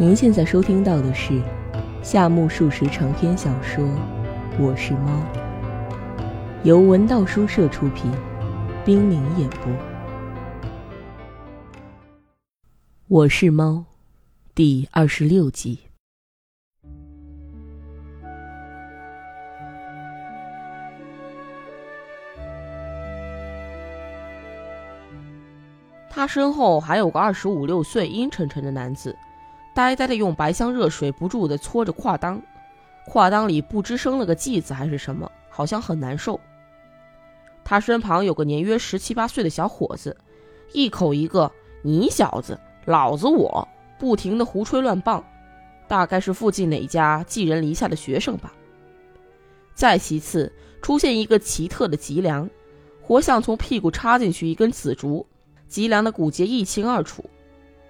您现在收听到的是夏目漱石长篇小说《我是猫》，由文道书社出品，冰凌演播。《我是猫》第二十六集。他身后还有个二十五六岁、阴沉沉的男子，呆呆的用白香热水不住的搓着胯裆，胯裆里不知生了个稷子还是什么，好像很难受。他身旁有个年约十七八岁的小伙子，一口一个“你小子，老子我”，不停的胡吹乱棒，大概是附近哪家寄人篱下的学生吧。再其次，出现一个奇特的脊梁，活像从屁股插进去一根紫竹。脊梁的骨节一清二楚，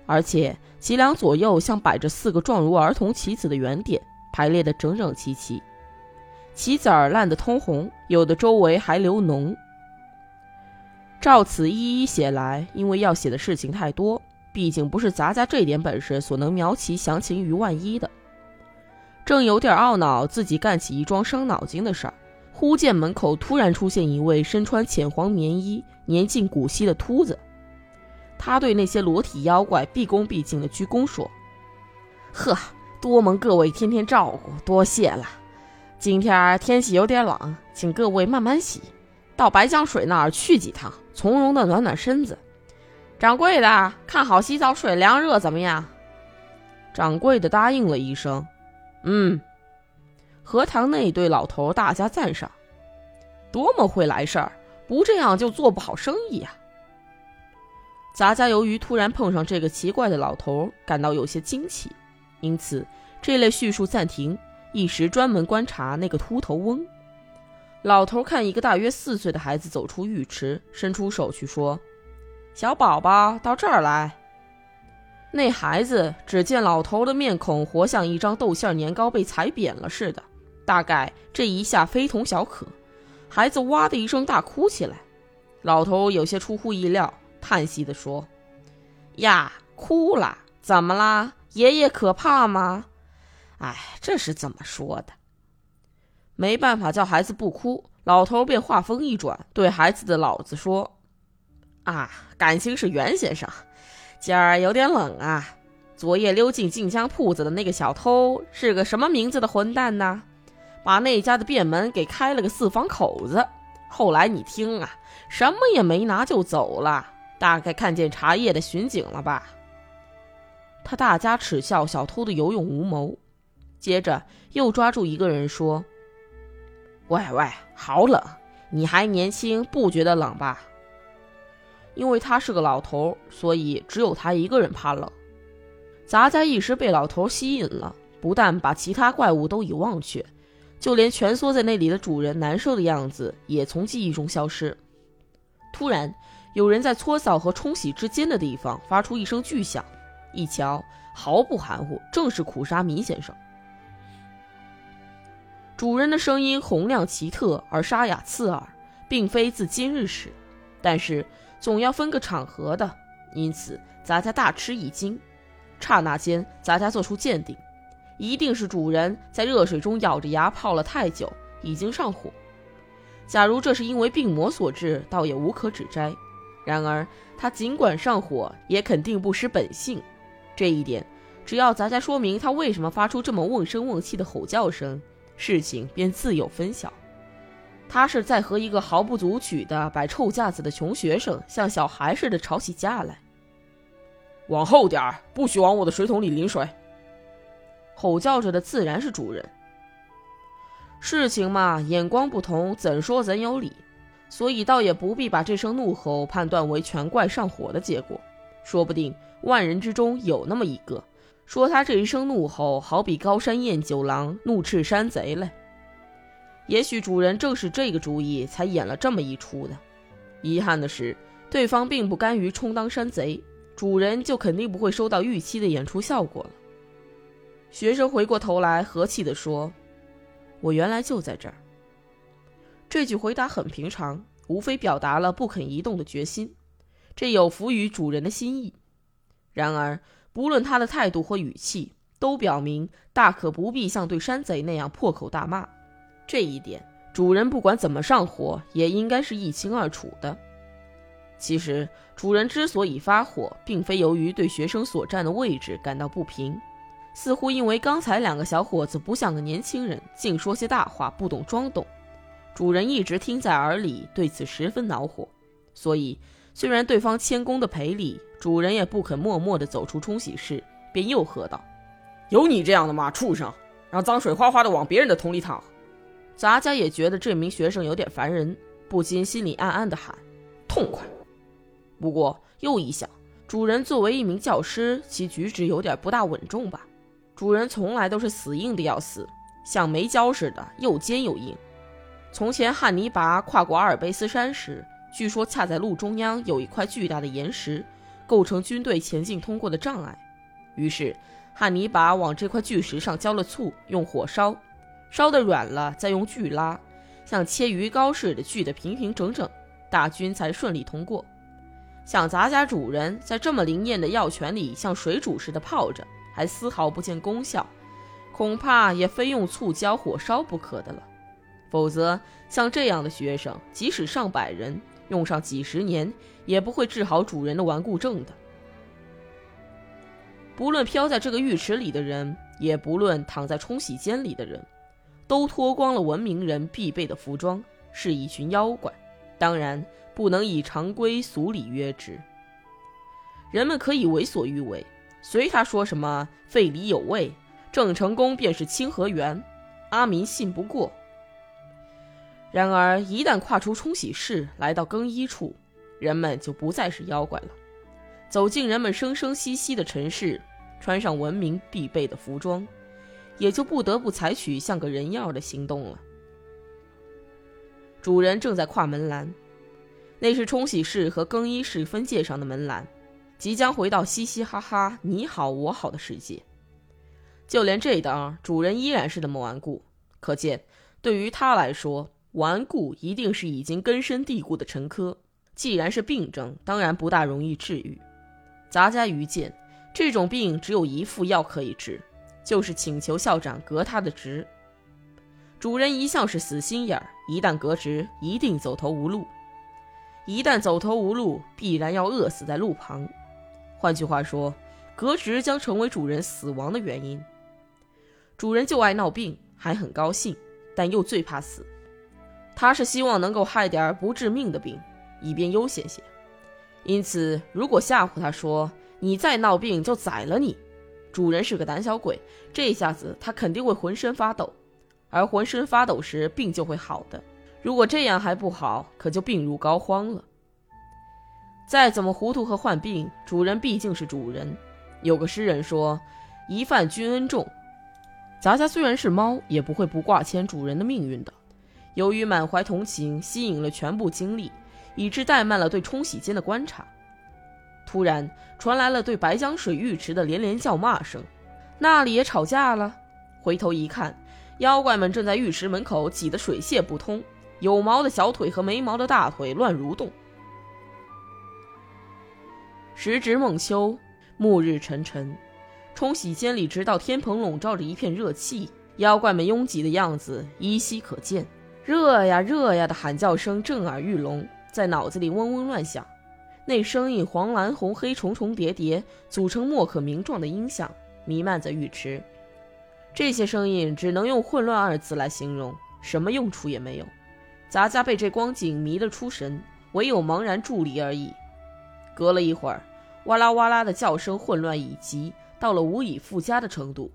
而且脊梁左右像摆着四个状如儿童棋子的圆点，排列的整整齐齐。棋子儿烂得通红，有的周围还流脓。照此一一写来，因为要写的事情太多，毕竟不是咱家这点本事所能描其详情于万一的。正有点懊恼自己干起一桩伤脑筋的事儿，忽见门口突然出现一位身穿浅黄棉衣、年近古稀的秃子。他对那些裸体妖怪毕恭毕敬的鞠躬说：“呵，多蒙各位天天照顾，多谢了。今天天气有点冷，请各位慢慢洗，到白江水那儿去几趟，从容的暖暖身子。掌柜的，看好洗澡水凉热怎么样？”掌柜的答应了一声：“嗯。”荷塘那对老头大加赞赏：“多么会来事儿，不这样就做不好生意呀。”杂家由于突然碰上这个奇怪的老头，感到有些惊奇，因此这类叙述暂停，一时专门观察那个秃头翁。老头看一个大约四岁的孩子走出浴池，伸出手去说：“小宝宝，到这儿来。”那孩子只见老头的面孔活像一张豆馅年糕被踩扁了似的，大概这一下非同小可，孩子哇的一声大哭起来。老头有些出乎意料。叹息地说：“呀，哭了，怎么啦？爷爷可怕吗？哎，这是怎么说的？没办法，叫孩子不哭。老头便话锋一转，对孩子的老子说：‘啊，感情是袁先生，今儿有点冷啊。昨夜溜进静香铺子的那个小偷是个什么名字的混蛋呢？把那家的便门给开了个四方口子。后来你听啊，什么也没拿就走了。’”大概看见茶叶的巡警了吧？他大加耻笑小偷的有勇无谋，接着又抓住一个人说：“喂喂，好冷！你还年轻，不觉得冷吧？”因为他是个老头，所以只有他一个人怕冷。杂家一时被老头吸引了，不但把其他怪物都已忘却，就连蜷缩在那里的主人难受的样子也从记忆中消失。突然。有人在搓澡和冲洗之间的地方发出一声巨响，一瞧，毫不含糊，正是苦沙弥先生。主人的声音洪亮奇特而沙哑刺耳，并非自今日始，但是总要分个场合的，因此咱家大吃一惊。刹那间，咱家做出鉴定，一定是主人在热水中咬着牙泡了太久，已经上火。假如这是因为病魔所致，倒也无可指摘。然而，他尽管上火，也肯定不失本性。这一点，只要咱家说明他为什么发出这么瓮声瓮气的吼叫声，事情便自有分晓。他是在和一个毫不足取的摆臭架子的穷学生，像小孩似的吵起架来。往后点儿，不许往我的水桶里淋水！吼叫着的自然是主人。事情嘛，眼光不同，怎说怎有理。所以倒也不必把这声怒吼判断为全怪上火的结果，说不定万人之中有那么一个，说他这一声怒吼好比高山宴九郎怒斥山贼嘞。也许主人正是这个主意才演了这么一出的。遗憾的是，对方并不甘于充当山贼，主人就肯定不会收到预期的演出效果了。学生回过头来和气地说：“我原来就在这儿。”这句回答很平常，无非表达了不肯移动的决心，这有服于主人的心意。然而，不论他的态度或语气，都表明大可不必像对山贼那样破口大骂。这一点，主人不管怎么上火，也应该是一清二楚的。其实，主人之所以发火，并非由于对学生所占的位置感到不平，似乎因为刚才两个小伙子不像个年轻人，净说些大话，不懂装懂。主人一直听在耳里，对此十分恼火。所以，虽然对方谦恭的赔礼，主人也不肯默默的走出冲洗室，便又喝道：“有你这样的吗，畜生！让脏水哗哗的往别人的桶里淌。”杂家也觉得这名学生有点烦人，不禁心里暗暗的喊：“痛快！”不过又一想，主人作为一名教师，其举止有点不大稳重吧？主人从来都是死硬的要死，像没胶似的，又尖又硬。从前汉尼拔跨过阿尔卑斯山时，据说恰在路中央有一块巨大的岩石，构成军队前进通过的障碍。于是汉尼拔往这块巨石上浇了醋，用火烧，烧得软了，再用锯拉，像切鱼糕似的锯得平平整整，大军才顺利通过。想咱家主人在这么灵验的药泉里像水煮似的泡着，还丝毫不见功效，恐怕也非用醋浇火烧不可的了。否则，像这样的学生，即使上百人，用上几十年，也不会治好主人的顽固症的。不论漂在这个浴池里的人，也不论躺在冲洗间里的人，都脱光了文明人必备的服装，是一群妖怪。当然。不能以常规俗礼约之。人们可以为所欲为，随他说什么废里有味，郑成功便是清河园，阿民信不过。然而一旦跨出冲洗室，来到更衣处，人们就不再是妖怪了，走进人们生生息息的尘世，穿上文明必备的服装，也就不得不采取像个人样的行动了。主人正在跨门栏。那是冲洗室和更衣室分界上的门栏，即将回到嘻嘻哈哈、你好我好的世界。就连这当，主人依然是那么顽固。可见，对于他来说，顽固一定是已经根深蒂固的陈疴。既然是病症，当然不大容易治愈。杂家愚见，这种病只有一副药可以治，就是请求校长革他的职。主人一向是死心眼儿，一旦革职，一定走投无路。一旦走投无路，必然要饿死在路旁。换句话说，革职将成为主人死亡的原因。主人就爱闹病，还很高兴，但又最怕死。他是希望能够害点不致命的病，以便悠闲些。因此，如果吓唬他说你再闹病就宰了你，主人是个胆小鬼，这下子他肯定会浑身发抖，而浑身发抖时病就会好的。如果这样还不好，可就病入膏肓了。再怎么糊涂和患病，主人毕竟是主人。有个诗人说：“一犯君恩重。”咱家虽然是猫，也不会不挂牵主人的命运的。由于满怀同情，吸引了全部精力，以致怠慢了对冲洗间的观察。突然传来了对白江水浴池的连连叫骂声，那里也吵架了。回头一看，妖怪们正在浴池门口挤得水泄不通。有毛的小腿和没毛的大腿乱蠕动。时值孟秋，暮日沉沉，冲洗间里直到天棚笼罩着一片热气，妖怪们拥挤的样子依稀可见。热呀热呀的喊叫声震耳欲聋，在脑子里嗡嗡乱响。那声音黄蓝红黑重重叠叠，组成莫可名状的音响，弥漫在浴池。这些声音只能用混乱二字来形容，什么用处也没有。杂家被这光景迷得出神，唯有茫然伫立而已。隔了一会儿，哇啦哇啦的叫声混乱已极，到了无以复加的程度。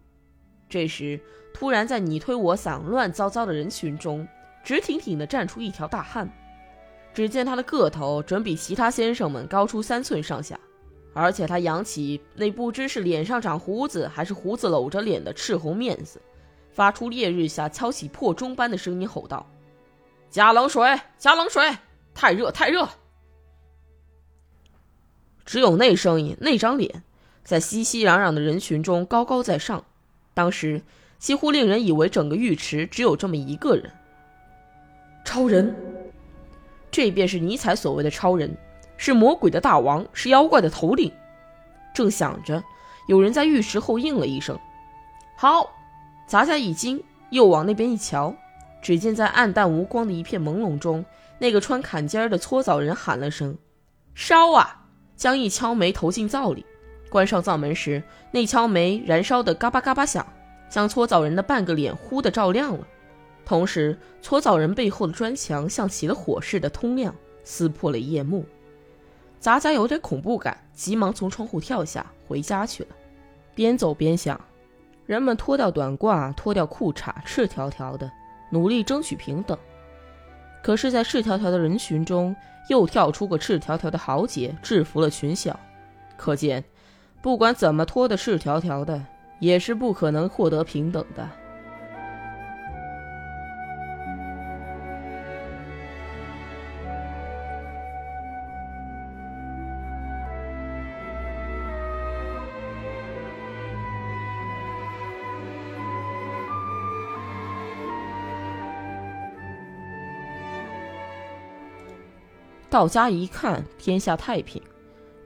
这时，突然在你推我搡、乱糟糟的人群中，直挺挺地站出一条大汉。只见他的个头准比其他先生们高出三寸上下，而且他扬起那不知是脸上长胡子还是胡子搂着脸的赤红面子，发出烈日下敲起破钟般的声音吼道。加冷水，加冷水！太热，太热！只有那声音，那张脸，在熙熙攘攘的人群中高高在上。当时几乎令人以为整个浴池只有这么一个人。超人，这便是尼采所谓的超人，是魔鬼的大王，是妖怪的头领。正想着，有人在浴池后应了一声：“好，杂家一惊，又往那边一瞧，只见在暗淡无光的一片朦胧中，那个穿坎肩的搓澡人喊了声：“烧啊！”将一锹煤投进灶里，关上灶门时，那锹煤燃烧的嘎巴嘎巴响，将搓澡人的半个脸忽的照亮了。同时，搓澡人背后的砖墙像起了火似的通亮，撕破了夜幕。杂家有点恐怖感，急忙从窗户跳下，回家去了。边走边想，人们脱掉短褂，脱掉裤衩，赤条条的，努力争取平等。可是，在赤条条的人群中，又跳出个赤条条的豪杰，制服了群小。可见，不管怎么脱的赤条条的，也是不可能获得平等的。到家一看，天下太平。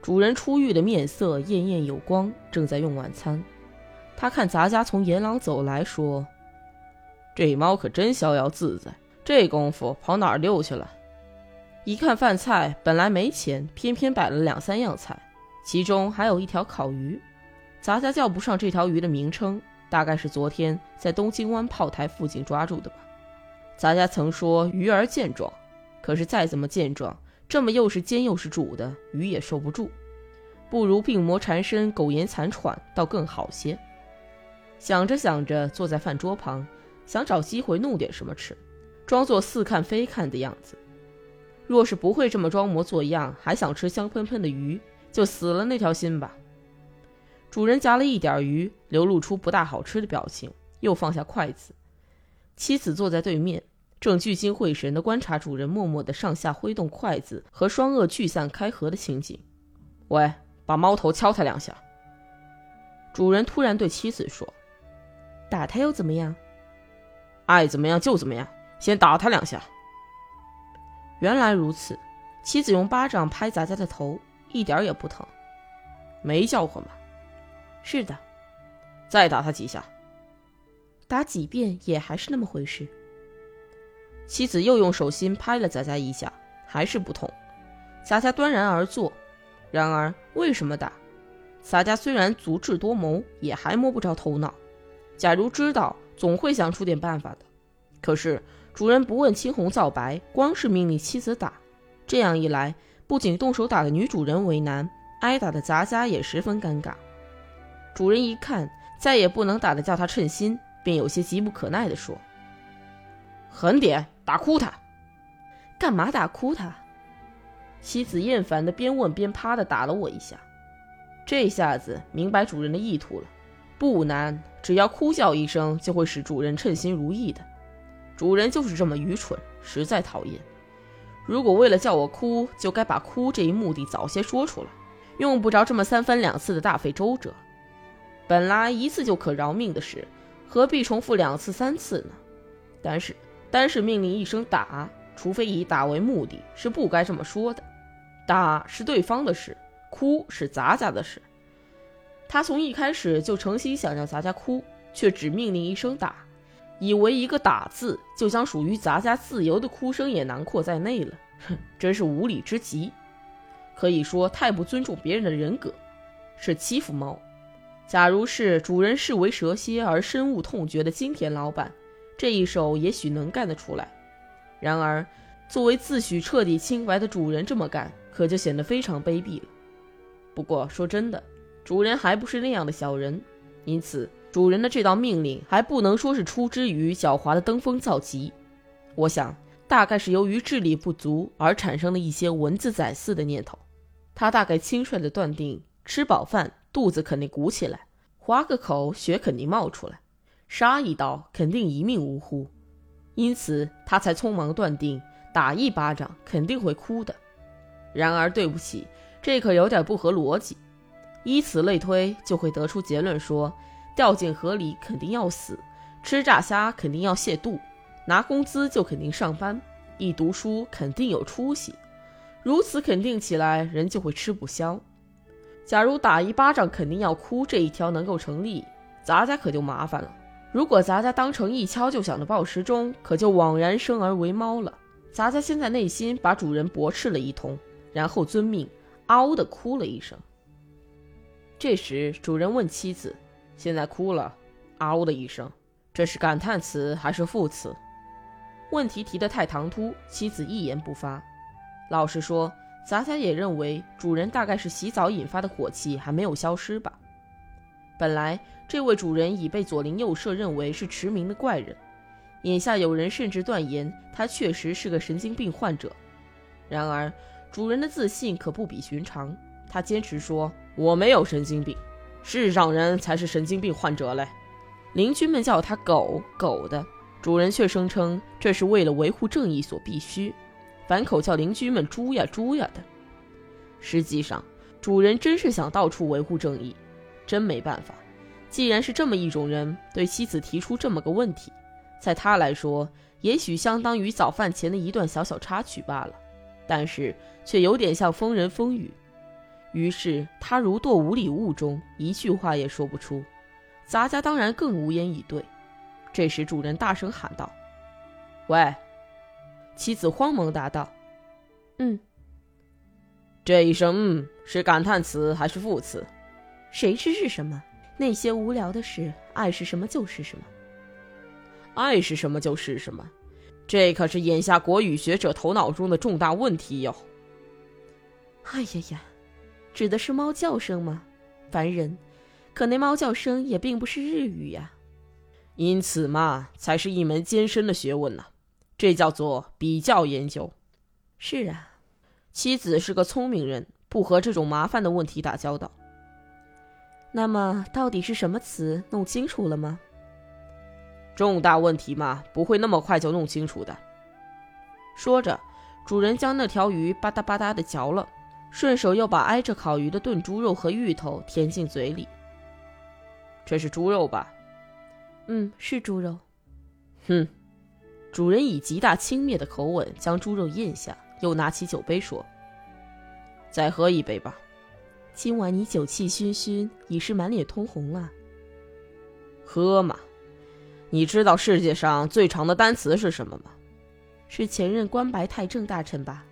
主人出狱的面色艳艳有光，正在用晚餐。他看杂家从沿廊走来，说：“这猫可真逍遥自在，这功夫跑哪儿溜去了？”一看饭菜，本来没钱，偏偏摆了两三样菜，其中还有一条烤鱼。杂家叫不上这条鱼的名称，大概是昨天在东京湾炮台附近抓住的吧。杂家曾说鱼儿健壮，可是再怎么健壮，这么又是煎又是煮的鱼也受不住，不如病魔缠身、苟延残喘倒更好些。想着想着，坐在饭桌旁，想找机会弄点什么吃，装作似看非看的样子。若是不会这么装模作样，还想吃香喷喷的鱼，就死了那条心吧。主人夹了一点鱼，流露出不大好吃的表情，又放下筷子。妻子坐在对面。正聚精会神地观察主人默默地上下挥动筷子和双颚聚散开合的情景。喂，把猫头敲他两下。主人突然对妻子说：“打他又怎么样？爱怎么样就怎么样，先打他两下。”原来如此，妻子用巴掌拍杂家的头，一点也不疼。没叫唤吗？是的。再打他几下。打几遍也还是那么回事。妻子又用手心拍了杂家一下，还是不痛。杂家端然而坐。然而为什么打？洒家虽然足智多谋，也还摸不着头脑。假如知道，总会想出点办法的。可是主人不问青红皂白，光是命令妻子打。这样一来，不仅动手打的女主人为难，挨打的杂家也十分尴尬。主人一看再也不能打的叫他称心，便有些急不可耐地说：“狠点！”打哭他，干嘛打哭他？妻子厌烦的边问边啪的打了我一下，这下子明白主人的意图了。不难，只要哭叫一声，就会使主人称心如意的。主人就是这么愚蠢，实在讨厌。如果为了叫我哭，就该把哭这一目的早些说出来，用不着这么三番两次的大费周折。本来一次就可饶命的事，何必重复两次三次呢？但是。单是命令一声打，除非以打为目的，是不该这么说的。打是对方的事，哭是咱家的事。他从一开始就诚心想让咱家哭，却只命令一声打，以为一个打字就将属于咱家自由的哭声也囊括在内了。哼，真是无理之极，可以说太不尊重别人的人格，是欺负猫。假如是主人视为蛇蝎而深恶痛绝的金田老板。这一手也许能干得出来，然而，作为自诩彻底清白的主人这么干，可就显得非常卑鄙了。不过说真的，主人还不是那样的小人，因此主人的这道命令还不能说是出之于狡猾的登峰造极。我想，大概是由于智力不足而产生的一些文字宰似的念头。他大概轻率地断定，吃饱饭肚子肯定鼓起来，划个口血肯定冒出来。杀一刀肯定一命呜呼，因此他才匆忙断定打一巴掌肯定会哭的。然而对不起，这可有点不合逻辑。依此类推，就会得出结论说，掉进河里肯定要死，吃炸虾肯定要泻肚，拿工资就肯定上班，一读书肯定有出息。如此肯定起来，人就会吃不消。假如打一巴掌肯定要哭这一条能够成立。咱家可就麻烦了。如果咱家当成一敲就响的报时钟，可就枉然生而为猫了。咱家先在内心把主人驳斥了一通，然后遵命，嗷的哭了一声。这时主人问妻子：“现在哭了，嗷的一声，这是感叹词还是副词？”问题提得太唐突，妻子一言不发。老实说，咱家也认为主人大概是洗澡引发的火气还没有消失吧。本来这位主人已被左邻右舍认为是驰名的怪人。眼下有人甚至断言他确实是个神经病患者，然而主人的自信可不比寻常。他坚持说：“我没有神经病，世上人才是神经病患者嘞。”邻居们叫他“狗狗”的，主人却声称这是为了维护正义所必须，反口叫邻居们“猪呀猪呀”的。实际上，主人真是想到处维护正义，真没办法。既然是这么一种人，对妻子提出这么个问题。在他来说，也许相当于早饭前的一段小小插曲罢了，但是却有点像风人风语。于是他如堕五里雾中，一句话也说不出。杂家当然更无言以对。这时主人大声喊道：“喂！”妻子慌忙答道：“嗯。”这一声“嗯”是感叹词还是副词？谁知是什么？那些无聊的事，爱是什么就是什么。爱是什么就是什么，这可是眼下国语学者头脑中的重大问题哟。哎呀呀，指的是猫叫声吗？烦人！可那猫叫声也并不是日语呀。因此嘛，才是一门艰深的学问呢。这叫做比较研究。是啊，妻子是个聪明人，不和这种麻烦的问题打交道。那么，到底是什么词？弄清楚了吗？重大问题嘛，不会那么快就弄清楚的。说着，主人将那条鱼吧嗒吧嗒的嚼了，顺手又把挨着烤鱼的炖猪肉和芋头填进嘴里。这是猪肉吧？嗯，是猪肉。哼！主人以极大轻蔑的口吻将猪肉咽下，又拿起酒杯说：“再喝一杯吧。今晚你酒气熏熏，已是满脸通红了。喝嘛。”你知道世界上最长的单词是什么吗？是前任关白太政大臣吧？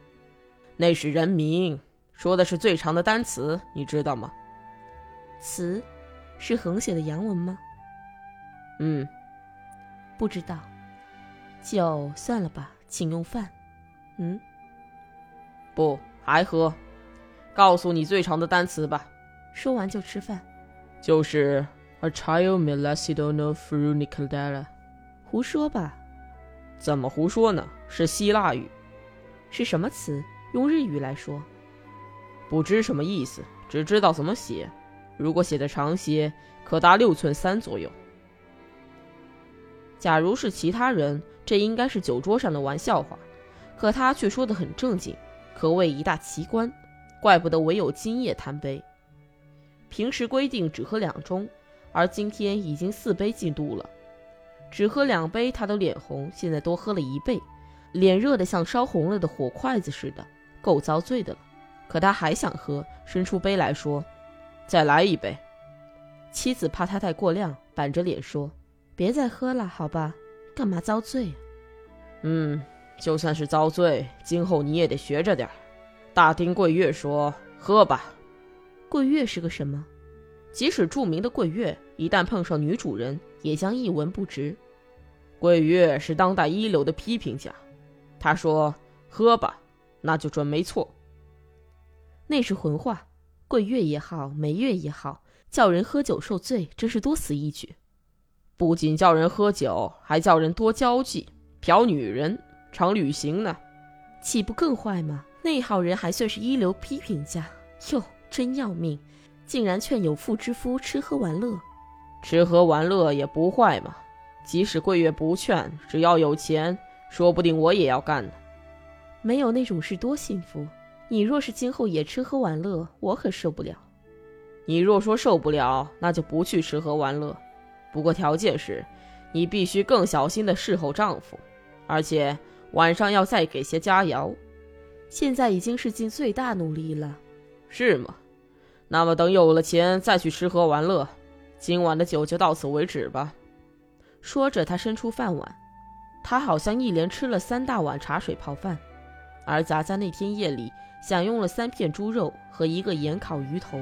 那是人名，说的是最长的单词，你知道吗？词，是横写的洋文吗？嗯，不知道，就算了吧，请用饭。嗯，不，还喝。告诉你最长的单词吧。说完就吃饭。就是。A child melacidono frunicadella，胡说吧？怎么胡说呢？是希腊语，是什么词？用日语来说，不知什么意思，只知道怎么写。如果写的长些，可达六寸三左右。假如是其他人，这应该是酒桌上的玩笑话，可他却说得很正经，可谓一大奇观。怪不得唯有今夜贪杯。平时规定只喝两盅。而今天已经四杯进肚了，只喝两杯他都脸红，现在多喝了一倍，脸热得像烧红了的火筷子似的，够遭罪的了。可他还想喝，伸出杯来说：“再来一杯。”妻子怕他太过量，板着脸说：“别再喝了，好吧？干嘛遭罪？”“嗯，就算是遭罪，今后你也得学着点儿大丁桂月说：“喝吧。”桂月是个什么？即使著名的桂月，一旦碰上女主人，也将一文不值。桂月是当代一流的批评家，他说：“喝吧，那就准没错。”那是混话。桂月也好，梅月也好，叫人喝酒受罪，真是多此一举。不仅叫人喝酒，还叫人多交际、嫖女人、常旅行呢，岂不更坏吗？那号人还算是一流批评家哟，真要命！竟然劝有妇之夫吃喝玩乐，吃喝玩乐也不坏嘛。即使桂月不劝，只要有钱，说不定我也要干呢。没有那种事多幸福。你若是今后也吃喝玩乐，我可受不了。你若说受不了，那就不去吃喝玩乐。不过条件是，你必须更小心的侍候丈夫，而且晚上要再给些佳肴。现在已经是尽最大努力了，是吗？那么等有了钱再去吃喝玩乐，今晚的酒就到此为止吧。说着，他伸出饭碗。他好像一连吃了三大碗茶水泡饭，而咱家那天夜里享用了三片猪肉和一个盐烤鱼头。